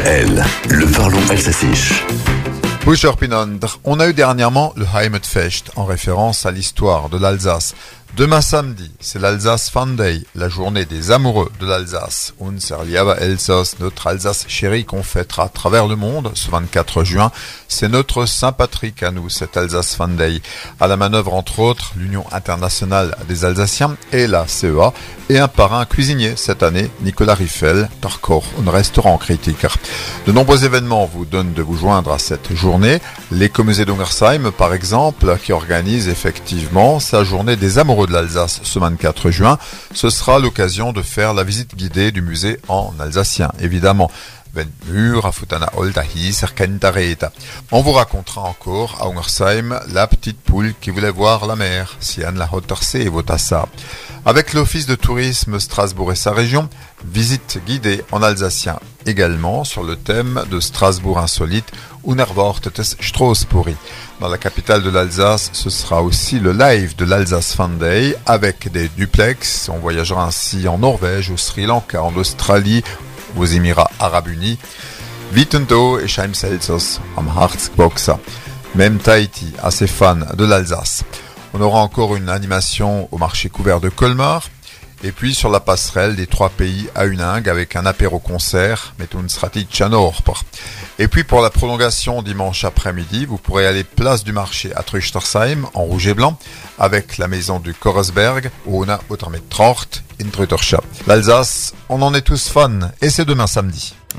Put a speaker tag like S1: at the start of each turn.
S1: DKL, le parlons alsacien.
S2: On a eu dernièrement le Heimatfest en référence à l'histoire de l'Alsace. Demain samedi, c'est l'Alsace Fan Day, la journée des amoureux de l'Alsace. Unser Elsass, notre Alsace chérie qu'on fêtera à travers le monde ce 24 juin. C'est notre Saint-Patrick à nous, cet Alsace Fan Day. À la manœuvre, entre autres, l'Union internationale des Alsaciens et la CEA, et un parrain cuisinier cette année, Nicolas Riffel, Tarkor, un restaurant critique. De nombreux événements vous donnent de vous joindre à cette journée. L'écomusée d'Ungersheim, par exemple, qui organise effectivement sa journée des amoureux de l'Alsace ce 24 juin, ce sera l'occasion de faire la visite guidée du musée en alsacien, évidemment. On vous racontera encore à Ungersheim la petite poule qui voulait voir la mer, Sian la et Votassa. Avec l'Office de tourisme Strasbourg et sa région, visite guidée en alsacien également sur le thème de Strasbourg insolite, Unerwortetes Strasbourg. Dans la capitale de l'Alsace, ce sera aussi le live de l'Alsace Fan Day avec des duplex. On voyagera ainsi en Norvège, au Sri Lanka, en Australie, aux Émirats Arabes Unis. Wittendo et Scheimselzers am Harzboxer. Même Tahiti, assez fan de l'Alsace. On aura encore une animation au marché couvert de Colmar. Et puis sur la passerelle des trois pays à Uningue avec un apéro-concert, Et puis pour la prolongation dimanche après-midi, vous pourrez aller place du marché à Truchtersheim en rouge et blanc avec la maison du Korresberg où on a in L'Alsace, on en est tous fans et c'est demain samedi.